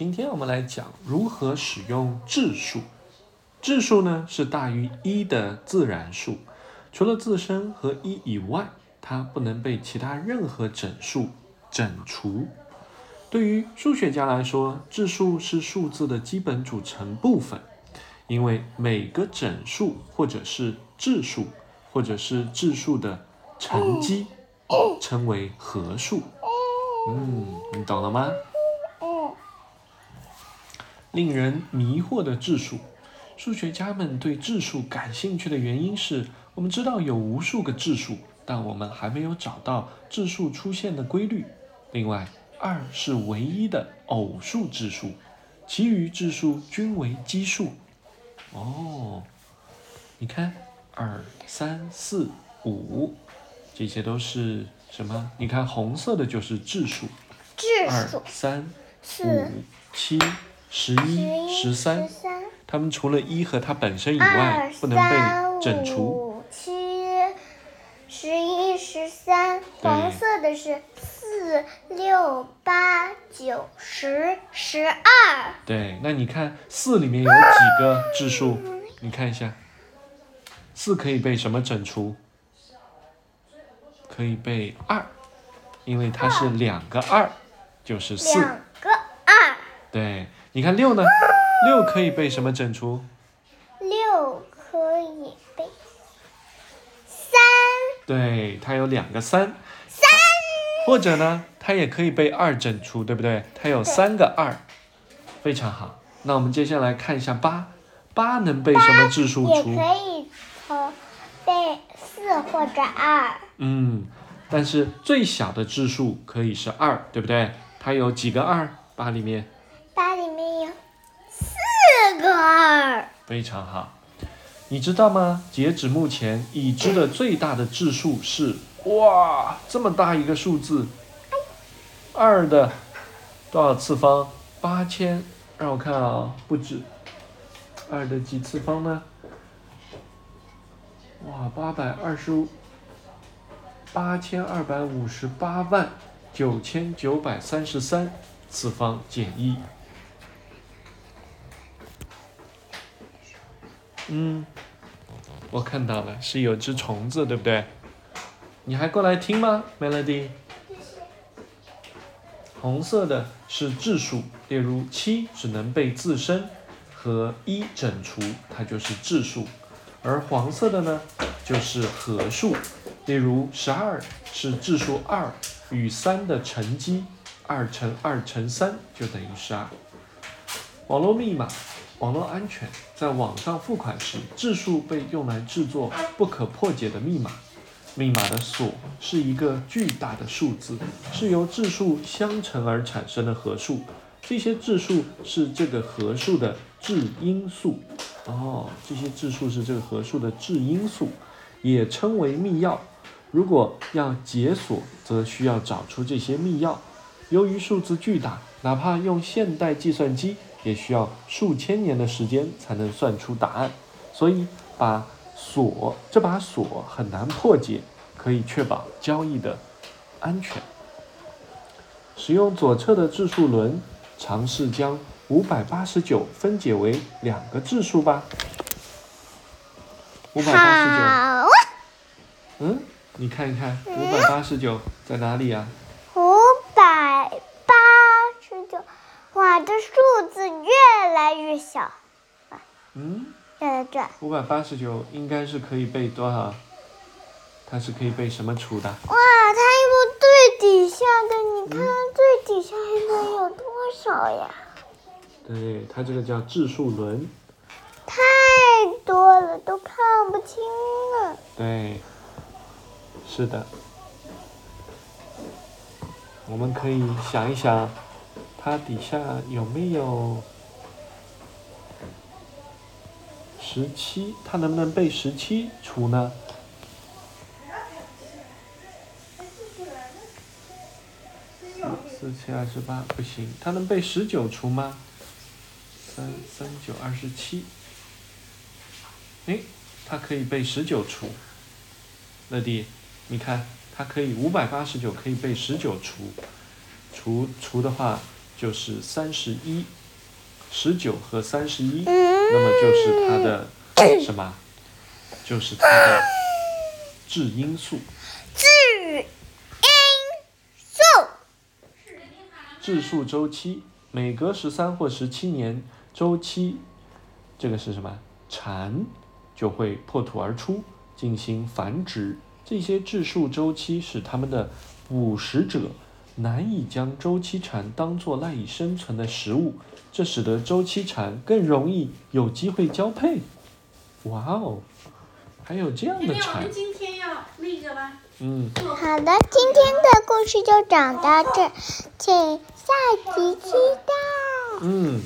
今天我们来讲如何使用质数。质数呢是大于一的自然数，除了自身和一以外，它不能被其他任何整数整除。对于数学家来说，质数是数字的基本组成部分，因为每个整数或者是质数或者是质数的乘积称为合数。嗯，你懂了吗？令人迷惑的质数，数学家们对质数感兴趣的原因是我们知道有无数个质数，但我们还没有找到质数出现的规律。另外，二是唯一的偶数质数，其余质数均为奇数。哦，你看，二、三、四、五，这些都是什么？你看红色的就是质数，质二、三、四、五、七、十十一、一、十三，三、它们除了一和它本身以外，不能被整除。五、七、十一、十三。黄色的是四、六、八、九、十、十二。对，那你看四里面有几个质数？你看一下，四可以被什么整除？可以被二，因为它是两个二，就是四。两个二，对，你看六呢？六可以被什么整除？六可以被三对，它有两个三。三或者呢，它也可以被二整除，对不对？它有三个二，非常好。那我们接下来看一下八，八能被什么质数除？也可以和被四或者二。嗯，但是最小的质数可以是二，对不对？它有几个二？八里面二。非常好。你知道吗？截止目前已知的最大的质数是哇，这么大一个数字，二的多少次方？八千，让我看啊，不止。二的几次方呢？哇，八百二十五，八千二百五十八万九千九百三十三次方减一。嗯，我看到了，是有只虫子，对不对？你还过来听吗，Melody？红色的是质数，例如七只能被自身和一整除，它就是质数；而黄色的呢，就是合数，例如十二是质数二与三的乘积，二乘二乘三就等于十二。网络密码。网络安全，在网上付款时，质数被用来制作不可破解的密码。密码的锁是一个巨大的数字，是由质数相乘而产生的合数。这些质数是这个合数的质因数。哦，这些质数是这个合数的质因数，也称为密钥。如果要解锁，则需要找出这些密钥。由于数字巨大，哪怕用现代计算机。也需要数千年的时间才能算出答案，所以把锁这把锁很难破解，可以确保交易的安全。使用左侧的质数轮，尝试将五百八十九分解为两个质数吧。五百八十九，嗯，你看一看，五百八十九在哪里呀、五百八十九。哇，这数字越来越小，嗯，越来转。五百八十九应该是可以被多少？它是可以被什么除的？哇，它有最底下的，你看最底下的有多少呀？对，它这个叫质数轮。太多了，都看不清了。对，是的。我们可以想一想，它底下有没有十七？它能不能被十七除呢？四七二十八不行，它能被十九除吗？三三九二十七。诶，它可以被十九除。乐迪，你看，它可以五百八十九可以被十九除，除除的话，就是三十一，十九和三十一，嗯那么就是它的什么？就是它的质因素。质因素。质数周期每隔十三或十七年周期，这个是什么？蝉就会破土而出，进行繁殖。这些质数周期是它们的捕食者难以将周期蝉当作赖以生存的食物，这使得周期蝉更容易有机会交配。哇哦，还有这样的蝉妹妹我们，今天要那个吗？嗯，好的，今天的故事就讲到这，请下集期待。嗯。